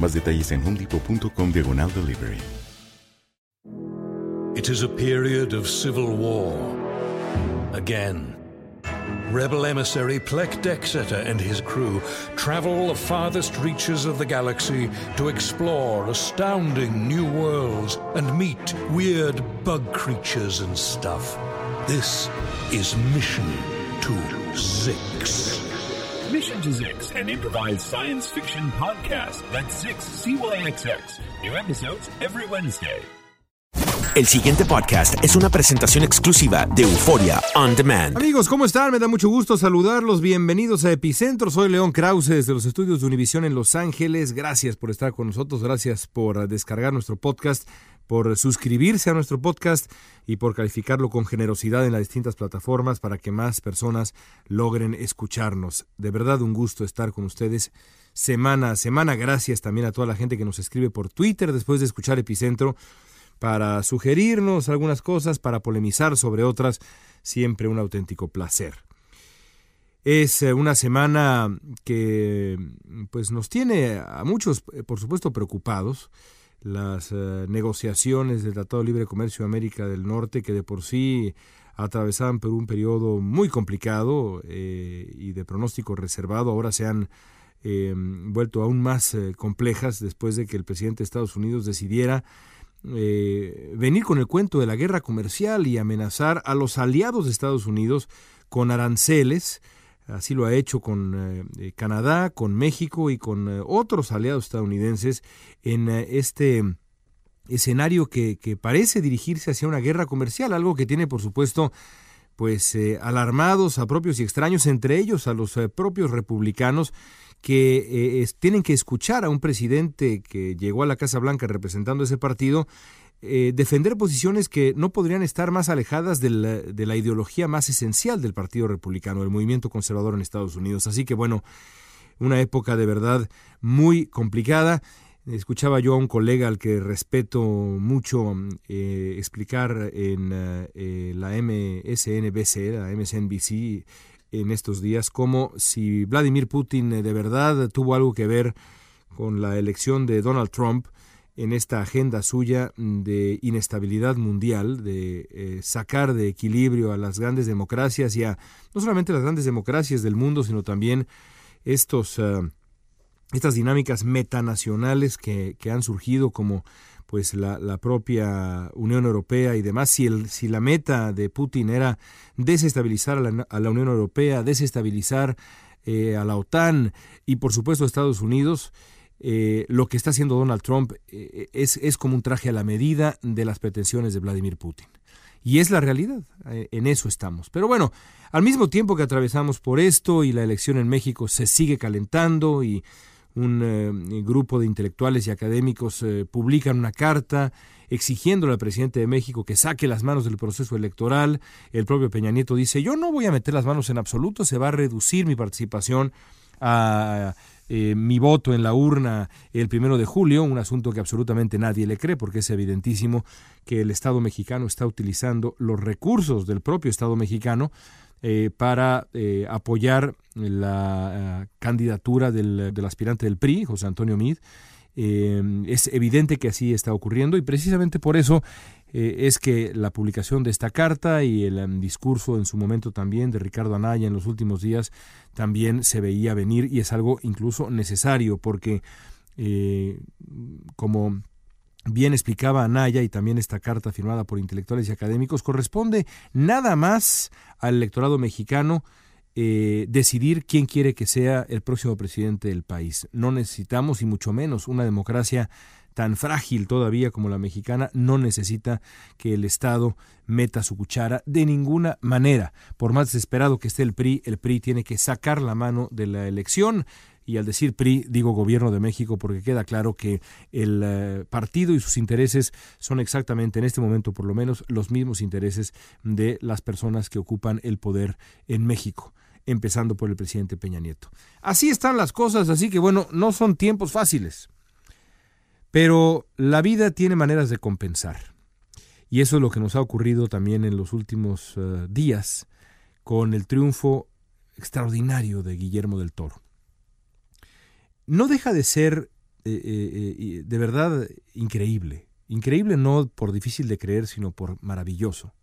Más detalles en homedepot.com diagonal delivery. It is a period of civil war. Again. Rebel emissary Plek Dexeter and his crew travel the farthest reaches of the galaxy to explore astounding new worlds and meet weird bug creatures and stuff. This is Mission to Zix. Mission to Zix, an improvised science fiction podcast. That's Zix, C-Y-X-X. New episodes every Wednesday. El siguiente podcast es una presentación exclusiva de Euforia On Demand. Amigos, ¿cómo están? Me da mucho gusto saludarlos. Bienvenidos a Epicentro. Soy León Krause desde los estudios de Univisión en Los Ángeles. Gracias por estar con nosotros. Gracias por descargar nuestro podcast, por suscribirse a nuestro podcast y por calificarlo con generosidad en las distintas plataformas para que más personas logren escucharnos. De verdad, un gusto estar con ustedes semana a semana. Gracias también a toda la gente que nos escribe por Twitter después de escuchar Epicentro para sugerirnos algunas cosas, para polemizar sobre otras, siempre un auténtico placer. Es eh, una semana que pues nos tiene a muchos, eh, por supuesto, preocupados. Las eh, negociaciones del Tratado de Libre Comercio de América del Norte, que de por sí atravesaban por un periodo muy complicado y de pronóstico reservado, ahora se han vuelto aún más complejas después de que el presidente de Estados Unidos decidiera eh, venir con el cuento de la guerra comercial y amenazar a los aliados de Estados Unidos con aranceles. Así lo ha hecho con eh, Canadá, con México y con eh, otros aliados estadounidenses en este escenario que, parece dirigirse hacia una guerra comercial, algo que tiene, por supuesto, pues alarmados a propios y extraños, entre ellos a los propios republicanos que eh, tienen que escuchar a un presidente que llegó a la Casa Blanca representando ese partido eh, defender posiciones que no podrían estar más alejadas de la, de la, ideología más esencial del Partido Republicano, del movimiento conservador en Estados Unidos. Así que bueno, una época de verdad muy complicada. Escuchaba yo a un colega al que respeto mucho eh, explicar en la MSNBC, la MSNBC, en estos días como si Vladimir Putin eh, de verdad tuvo algo que ver con la elección de Donald Trump en esta agenda suya de inestabilidad mundial, de eh, sacar de equilibrio a las grandes democracias y a no solamente las grandes democracias del mundo, sino también estos, eh, estas dinámicas metanacionales que, que han surgido como pues la, propia Unión Europea y demás, si, el, si la meta de Putin era desestabilizar a la, Unión Europea, desestabilizar eh, a la OTAN y por supuesto a Estados Unidos, eh, lo que está haciendo Donald Trump eh, es, es como un traje a la medida de las pretensiones de Vladimir Putin. Y es la realidad, en eso estamos. Pero bueno, al mismo tiempo que atravesamos por esto y la elección en México se sigue calentando y un eh, grupo de intelectuales y académicos eh, publican una carta exigiendo al presidente de México que saque las manos del proceso electoral. El propio Peña Nieto dice, yo no voy a meter las manos en absoluto, se va a reducir mi participación a eh, mi voto en la urna el primero de julio, un asunto que absolutamente nadie le cree porque es evidentísimo que el Estado mexicano está utilizando los recursos del propio Estado mexicano eh, para eh, apoyar la eh, candidatura del, aspirante del PRI, José Antonio Mid, Eh, es evidente que así está ocurriendo y precisamente por eso eh, es que la publicación de esta carta y el um, discurso en su momento también de Ricardo Anaya en los últimos días también se veía venir y es algo incluso necesario porque eh, como bien explicaba Anaya y también esta carta firmada por intelectuales y académicos, corresponde nada más al electorado mexicano eh, decidir quién quiere que sea el próximo presidente del país. No necesitamos, y mucho menos, una democracia tan frágil todavía como la mexicana, no necesita que el Estado meta su cuchara de ninguna manera. Por más desesperado que esté el PRI, el PRI tiene que sacar la mano de la elección. Y al decir PRI, digo Gobierno de México, porque queda claro que el eh, partido y sus intereses son exactamente, en este momento por lo menos, los mismos intereses de las personas que ocupan el poder en México empezando por el presidente Peña Nieto. Así están las cosas, así que bueno, no son tiempos fáciles. Pero la vida tiene maneras de compensar. Y eso es lo que nos ha ocurrido también en los últimos uh, días con el triunfo extraordinario de Guillermo del Toro. No deja de ser eh, eh, de verdad increíble. Increíble no por difícil de creer, sino por maravilloso.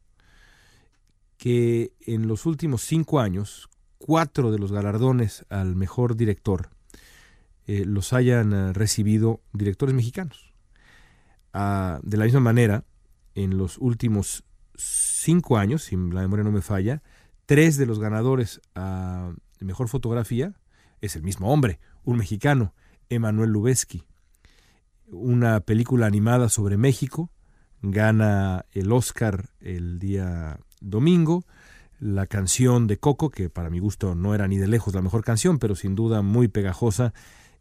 Que en los últimos cinco años, cuatro de los galardones al mejor director eh, los hayan eh, recibido directores mexicanos. Ah, de la misma manera, en los últimos cinco años, si la memoria no me falla, tres de los ganadores a mejor fotografía es el mismo hombre, un mexicano, Emanuel Lubezki. Una película animada sobre México, gana el Oscar el día domingo. La canción de Coco, que para mi gusto no era ni de lejos la mejor canción, pero sin duda muy pegajosa,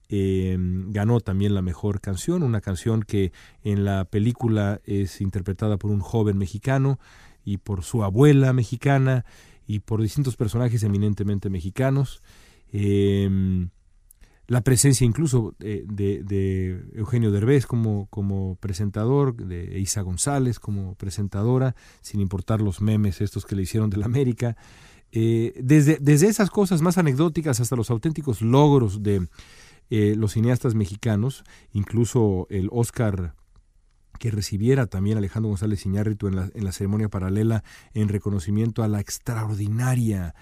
eh, ganó también la mejor canción, una canción que en la película es interpretada por un joven mexicano y por su abuela mexicana y por distintos personajes eminentemente mexicanos. Eh, la presencia incluso de, de, de, Eugenio Derbez como, como presentador, de Isa González como presentadora, sin importar los memes estos que le hicieron de la América. Eh, desde, desde esas cosas más anecdóticas hasta los auténticos logros de, eh, los cineastas mexicanos, incluso el Oscar que recibiera también Alejandro González Iñárritu en la, en la ceremonia paralela en reconocimiento a la extraordinaria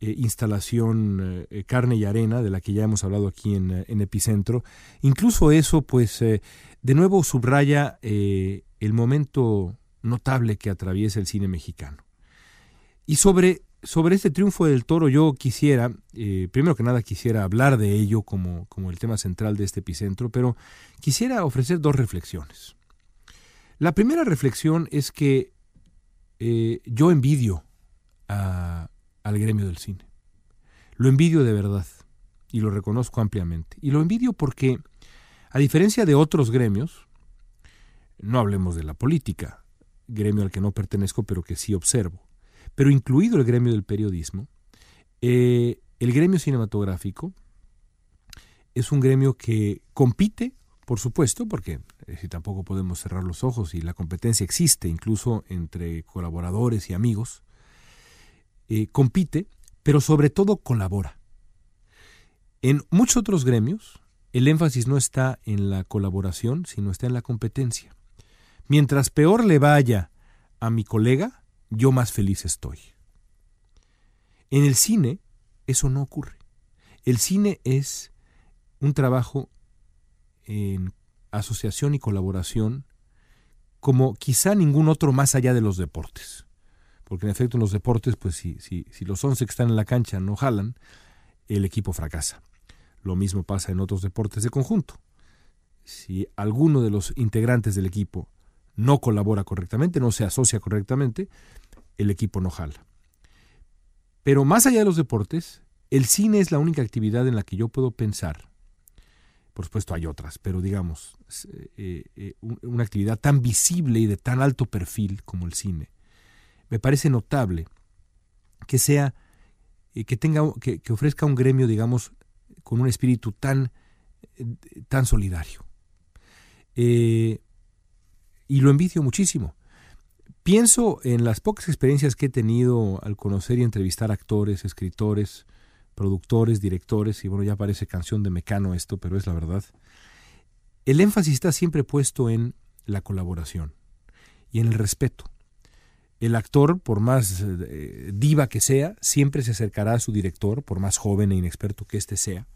eh, instalación eh, Carne y Arena, de la que ya hemos hablado aquí en, en Epicentro. Incluso eso, pues, eh, de nuevo subraya eh, el momento notable que atraviesa el cine mexicano. Y sobre sobre este triunfo del toro yo quisiera, eh, primero que nada quisiera hablar de ello como, como el tema central de este epicentro, pero quisiera ofrecer dos reflexiones. La primera reflexión es que eh, yo envidio a, al gremio del cine. Lo envidio de verdad y lo reconozco ampliamente. Y lo envidio porque, a diferencia de otros gremios, no hablemos de la política, gremio al que no pertenezco pero que sí observo, pero incluido el gremio del periodismo, eh, el gremio cinematográfico es un gremio que compite, por supuesto, porque eh, si tampoco podemos cerrar los ojos y la competencia existe incluso entre colaboradores y amigos, eh, compite, pero sobre todo colabora. En muchos otros gremios, el énfasis no está en la colaboración, sino está en la competencia. Mientras peor le vaya a mi colega, yo más feliz estoy. En el cine eso no ocurre. El cine es un trabajo en asociación y colaboración como quizá ningún otro más allá de los deportes. Porque en efecto en los deportes, pues si, los 11 que están en la cancha no jalan, el equipo fracasa. Lo mismo pasa en otros deportes de conjunto. Si alguno de los integrantes del equipo no colabora correctamente, no se asocia correctamente, el equipo no jala. Pero más allá de los deportes, el cine es la única actividad en la que yo puedo pensar. Por supuesto hay otras, pero digamos, eh, eh, una actividad tan visible y de tan alto perfil como el cine. Me parece notable que sea, eh, que tenga, que, ofrezca un gremio, digamos, con un espíritu tan, tan solidario. y lo envidio muchísimo. Pienso en las pocas experiencias que he tenido al conocer y entrevistar actores, escritores, productores, directores, y bueno, ya parece canción de mecano esto, pero es la verdad. el énfasis está siempre puesto en la colaboración y en el respeto. El actor, por más eh, diva que sea, siempre se acercará a su director, por más joven e inexperto que éste sea,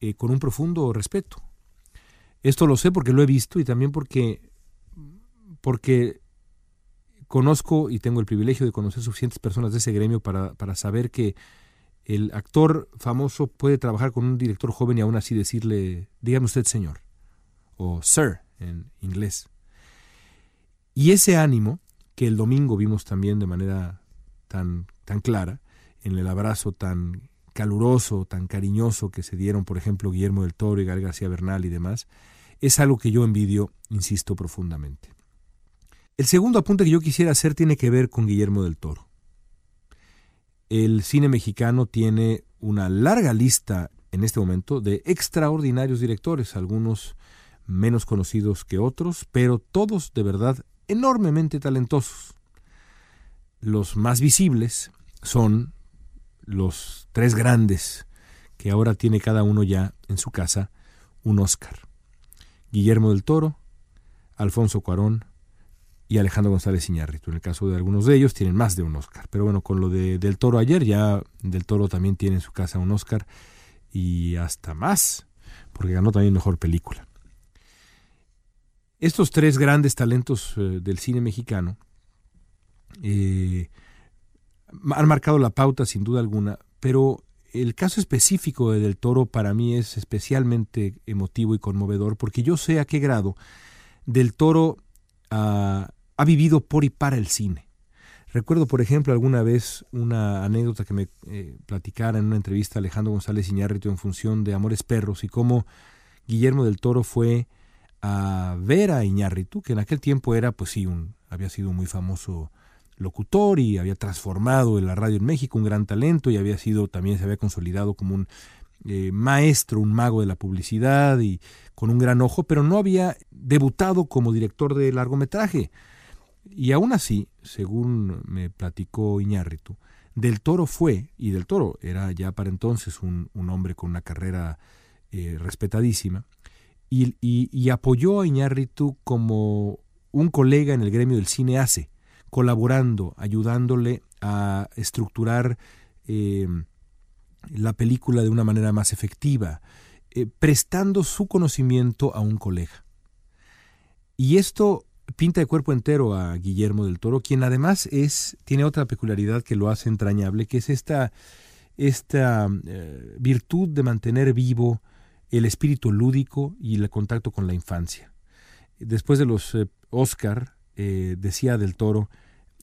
eh, con un profundo respeto. Esto lo sé porque lo he visto y también porque, porque conozco y tengo el privilegio de conocer suficientes personas de ese gremio para, para saber que el actor famoso puede trabajar con un director joven y aún así decirle, dígame usted señor, o sir en inglés. Y ese ánimo que el domingo vimos también de manera tan, tan clara, en el abrazo tan caluroso, tan cariñoso que se dieron, por ejemplo, Guillermo del Toro y Gal García Bernal y demás, es algo que yo envidio, insisto, profundamente. El segundo apunte que yo quisiera hacer tiene que ver con Guillermo del Toro. El cine mexicano tiene una larga lista en este momento de extraordinarios directores, algunos menos conocidos que otros, pero todos de verdad enormemente talentosos. Los más visibles son los tres grandes que ahora tiene cada uno ya en su casa un Oscar. Guillermo del Toro, Alfonso Cuarón y Alejandro González Iñárritu. En el caso de algunos de ellos tienen más de un Oscar. Pero bueno, con lo de Del Toro ayer, ya Del Toro también tiene en su casa un Oscar y hasta más, porque ganó también mejor película. Estos tres grandes talentos eh, del cine mexicano eh, han marcado la pauta sin duda alguna, pero el caso específico de Del Toro para mí es especialmente emotivo y conmovedor porque yo sé a qué grado Del Toro ha vivido por y para el cine. Recuerdo, por ejemplo, alguna vez una anécdota que me eh, platicara en una entrevista Alejandro González Iñárritu en función de Amores Perros y cómo Guillermo del Toro fue a ver a Iñárritu, que en aquel tiempo era, pues sí, un, había sido muy famoso locutor y había transformado en la radio en México un gran talento y había sido, también se había consolidado como un eh, maestro, un mago de la publicidad y con un gran ojo, pero no había debutado como director de largometraje. Y aún así, según me platicó Iñárritu, Del Toro fue, y Del Toro era ya para entonces un, hombre con una carrera eh, respetadísima, y, apoyó a Iñárritu como un colega en el gremio del cine hace, colaborando, ayudándole a estructurar eh, la película de una manera más efectiva, eh, prestando su conocimiento a un colega. Y esto pinta de cuerpo entero a Guillermo del Toro, quien además es, tiene otra peculiaridad que lo hace entrañable, que es esta, esta eh, virtud de mantener vivo el espíritu lúdico y el contacto con la infancia. Después de los eh, Oscar, eh, decía del Toro,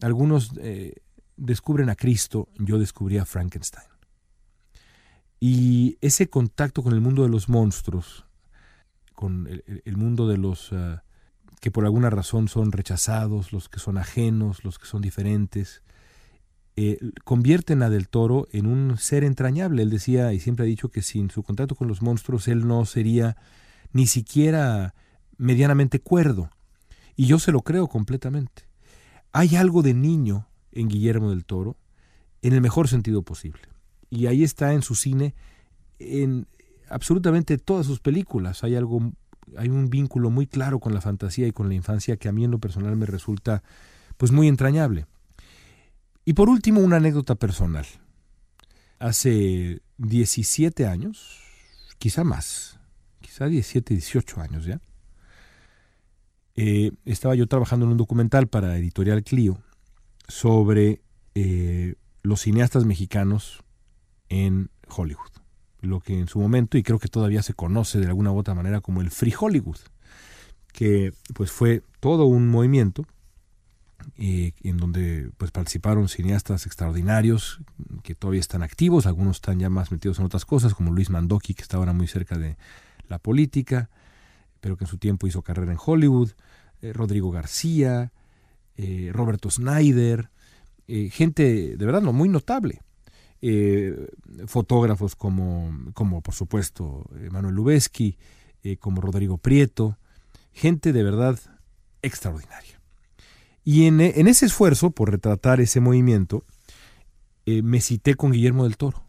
algunos eh, descubren a Cristo, yo descubrí a Frankenstein. Y ese contacto con el mundo de los monstruos, con el, mundo de los que por alguna razón son rechazados, los que son ajenos, los que son diferentes, eh, convierten a Del Toro en un ser entrañable. Él decía y siempre ha dicho que sin su contacto con los monstruos él no sería ni siquiera medianamente cuerdo. Y yo se lo creo completamente. Hay algo de niño en Guillermo del Toro, en el mejor sentido posible. Y ahí está en su cine, en absolutamente todas sus películas. Hay algo, hay un vínculo muy claro con la fantasía y con la infancia que a mí en lo personal me resulta pues muy entrañable. Y por último, una anécdota personal. Hace 17 años, quizá más, quizá 17, 18 años ya, eh, estaba yo trabajando en un documental para Editorial Clio sobre eh, los cineastas mexicanos en Hollywood. Lo que en su momento, y creo que todavía se conoce de alguna u otra manera como el Free Hollywood, que pues fue todo un movimiento en donde pues participaron cineastas extraordinarios que todavía están activos, algunos están ya más metidos en otras cosas, como Luis Mandoki, que está ahora muy cerca de la política, pero que en su tiempo hizo carrera en Hollywood, eh, Rodrigo García, eh, Roberto Snyder, eh, gente de verdad no muy notable. fotógrafos como, como por supuesto Manuel Lubezki, como Rodrigo Prieto, gente de verdad extraordinaria. Y en, ese esfuerzo por retratar ese movimiento, eh, me cité con Guillermo del Toro.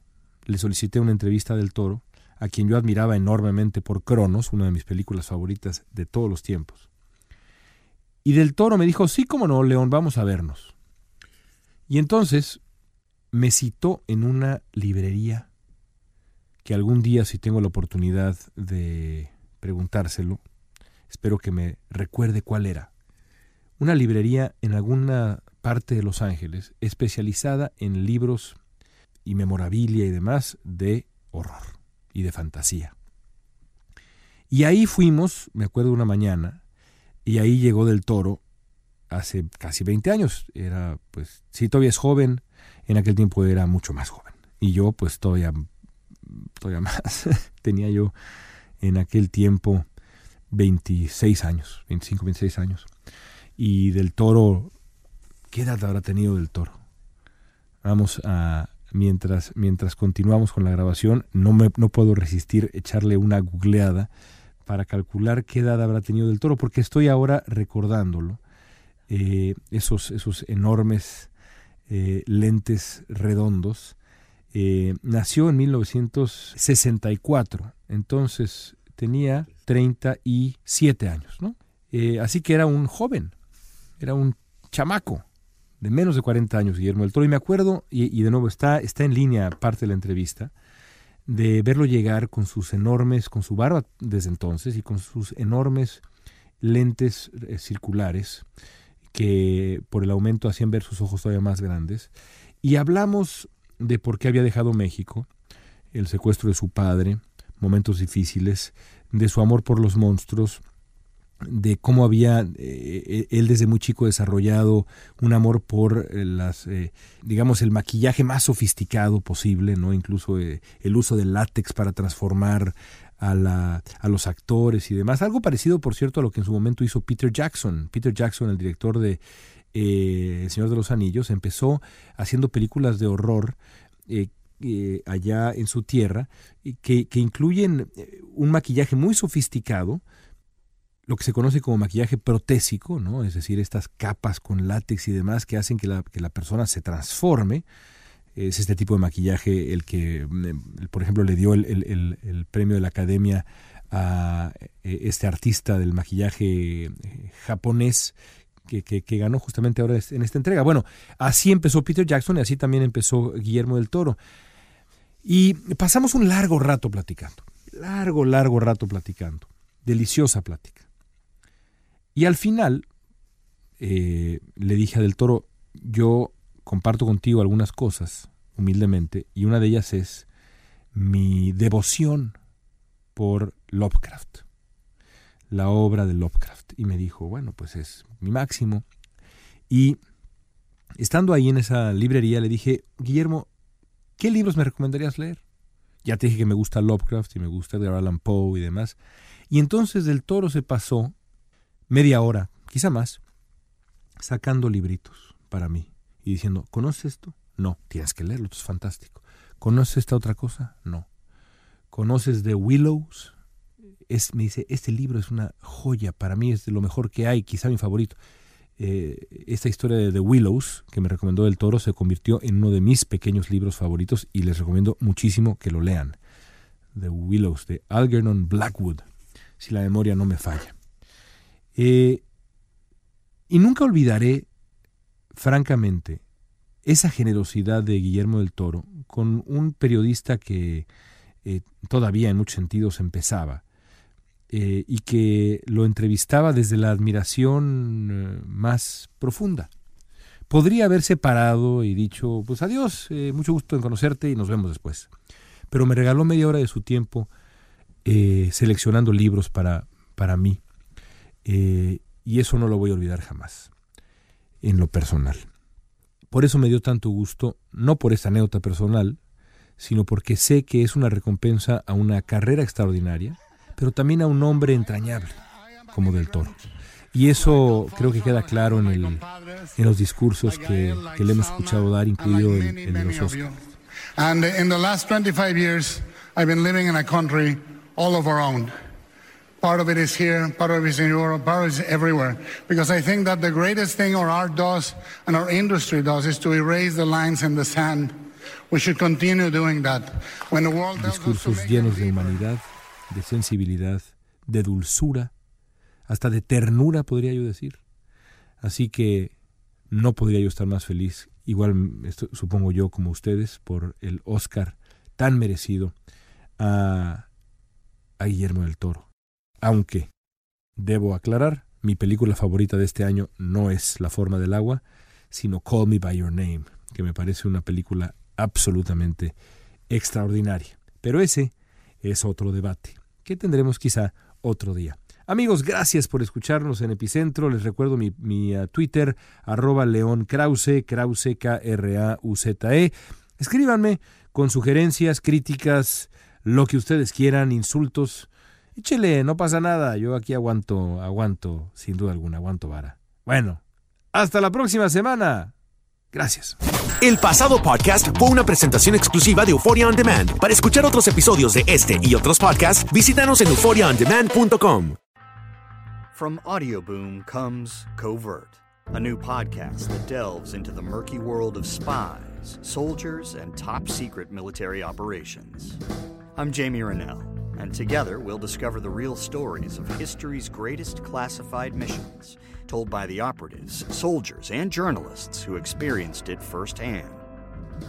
Le solicité una entrevista del Toro a quien yo admiraba enormemente por Cronos, una de mis películas favoritas de todos los tiempos. Y del toro me dijo, sí, cómo no, León, vamos a vernos. Y entonces me citó en una librería que algún día, si tengo la oportunidad de preguntárselo, espero que me recuerde cuál era. Una librería en alguna parte de Los Ángeles especializada en libros y memorabilia y demás de horror y de fantasía. Y ahí fuimos, me acuerdo una mañana, y ahí llegó del toro hace casi 20 años. Era, pues, si todavía es joven, en aquel tiempo era mucho más joven. Y yo, pues, todavía, todavía más. Tenía yo en aquel tiempo 26 años, 25, 26 años. Y del toro, ¿qué edad habrá tenido del toro? Vamos a, mientras, mientras continuamos con la grabación, no, me, no puedo resistir echarle una googleada para calcular qué edad habrá tenido del toro, porque estoy ahora recordándolo, eh, esos, esos enormes eh, lentes redondos. Eh, nació en 1964, entonces tenía 37 años, ¿no? así que era un joven, era un chamaco de menos de 40 años, Guillermo del Toro. Y me acuerdo, y, de nuevo está, está en línea parte de la entrevista, de verlo llegar con sus enormes, con su barba desde entonces y con sus enormes lentes eh, circulares que por el aumento hacían ver sus ojos todavía más grandes. Y hablamos de por qué había dejado México, el secuestro de su padre, momentos difíciles, de su amor por los monstruos, de cómo había eh, eh, él desde muy chico desarrollado un amor por eh, las digamos el maquillaje más sofisticado posible no incluso el uso del látex para transformar a, la, a los actores y demás. Algo parecido por cierto a lo que en su momento hizo Peter Jackson. Peter Jackson el director de El Señor de los Anillos empezó haciendo películas de horror allá en su tierra que, que incluyen un maquillaje muy sofisticado lo que se conoce como maquillaje protésico, ¿no? es decir, estas capas con látex y demás que hacen que la, que la persona se transforme. Es este tipo de maquillaje el que, mm, por ejemplo, le dio el, premio de la academia a eh, este artista del maquillaje eh, japonés que, que, ganó justamente ahora en esta entrega. Bueno, así empezó Peter Jackson y así también empezó Guillermo del Toro. Y pasamos un largo rato platicando, largo, largo rato platicando, deliciosa plática. Y al final eh, le dije a Del Toro, yo comparto contigo algunas cosas, humildemente, y una de ellas es mi devoción por Lovecraft, la obra de Lovecraft. Y me dijo, bueno, pues es mi máximo. Y estando ahí en esa librería le dije, Guillermo, ¿qué libros me recomendarías leer? Ya te dije que me gusta Lovecraft y me gusta Edgar Allan Poe y demás. Y entonces del toro se pasó media hora, quizá más, sacando libritos para mí y diciendo, ¿conoces esto? No, tienes que leerlo, esto es fantástico. ¿Conoces esta otra cosa? No. ¿Conoces The Willows? Es, me dice, este libro es una joya, para mí es de lo mejor que hay, quizá mi favorito. Eh, esta historia de The Willows, que me recomendó del Toro, se convirtió en uno de mis pequeños libros favoritos y les recomiendo muchísimo que lo lean. The Willows, de Algernon Blackwood, si la memoria no me falla. Eh, y nunca olvidaré, francamente, esa generosidad de Guillermo del Toro con un periodista que eh, todavía en muchos sentidos empezaba eh, y que lo entrevistaba desde la admiración más profunda. Podría haberse parado y dicho, pues adiós, mucho gusto en conocerte y nos vemos después. Pero me regaló media hora de su tiempo seleccionando libros para, para mí eh, y eso no lo voy a olvidar jamás, en lo personal. Por eso me dio tanto gusto, no por esta anécdota personal, sino porque sé que es una recompensa a una carrera extraordinaria, pero también a un hombre entrañable, como del toro. Y eso creo que queda claro en, el, en los discursos que, le hemos escuchado dar, incluido el, el de los Oscars. And in the last 25 years, I've been living in a country all of our own. Part of it is here, part of it is in Europe, part of it is everywhere. Because I think that the greatest thing our art does and our industry does is to erase the lines in the sand We should continue doing that. When the world Discursos llenos de humanidad, de sensibilidad, de dulzura, hasta de ternura, podría yo decir. Así que no podría yo estar más feliz, igual esto- supongo yo como ustedes, por el Oscar tan merecido a, a Guillermo del Toro. Aunque, debo aclarar, mi película favorita de este año no es La forma del agua, sino Call Me By Your Name, que me parece una película absolutamente extraordinaria. Pero ese es otro debate, que tendremos quizá otro día. Amigos, gracias por escucharnos en Epicentro. Les recuerdo mi, mi, uh, Twitter, arroba León Krause, Krause, K-R-A-U-Z-E. Escríbanme con sugerencias, críticas, lo que ustedes quieran, insultos. Échele, no pasa nada. Yo aquí aguanto, aguanto, sin duda alguna, aguanto vara. Bueno, hasta la próxima semana. Gracias. El pasado podcast fue una presentación exclusiva de Euphoria On Demand. Para escuchar otros episodios de este y otros podcasts, visítanos en euphoriaondemand.com. From Audioboom comes Covert, a new podcast that delves into the murky world of spies, soldiers, and top secret military operations. I'm Jamie Rennell, and together we'll discover the real stories of history's greatest classified missions, told by the operatives, soldiers, and journalists who experienced it firsthand.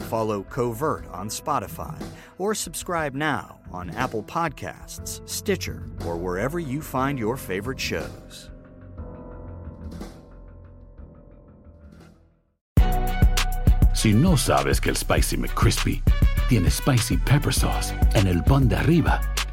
Follow Covert on Spotify or subscribe now on Apple Podcasts, Stitcher, or wherever you find your favorite shows. Si no sabes que el Spicy McCrispy tiene Spicy Pepper Sauce en el pan de arriba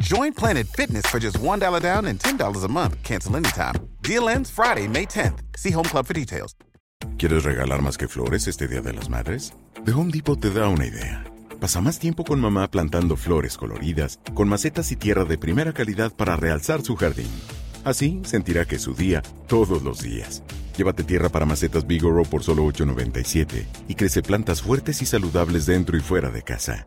Join Planet Fitness for just $1 down and $10 a month. Cancel anytime. Deal ends Friday, May 10th. See Home Club for details. ¿Quieres regalar más que flores este Día de las Madres? The Home Depot te da una idea. Pasa más tiempo con mamá plantando flores coloridas, con macetas y tierra de primera calidad para realzar su jardín. Así sentirá que es su día todos los días. Llévate tierra para macetas Bigoro por solo $8.97 y crece plantas fuertes y saludables dentro y fuera de casa.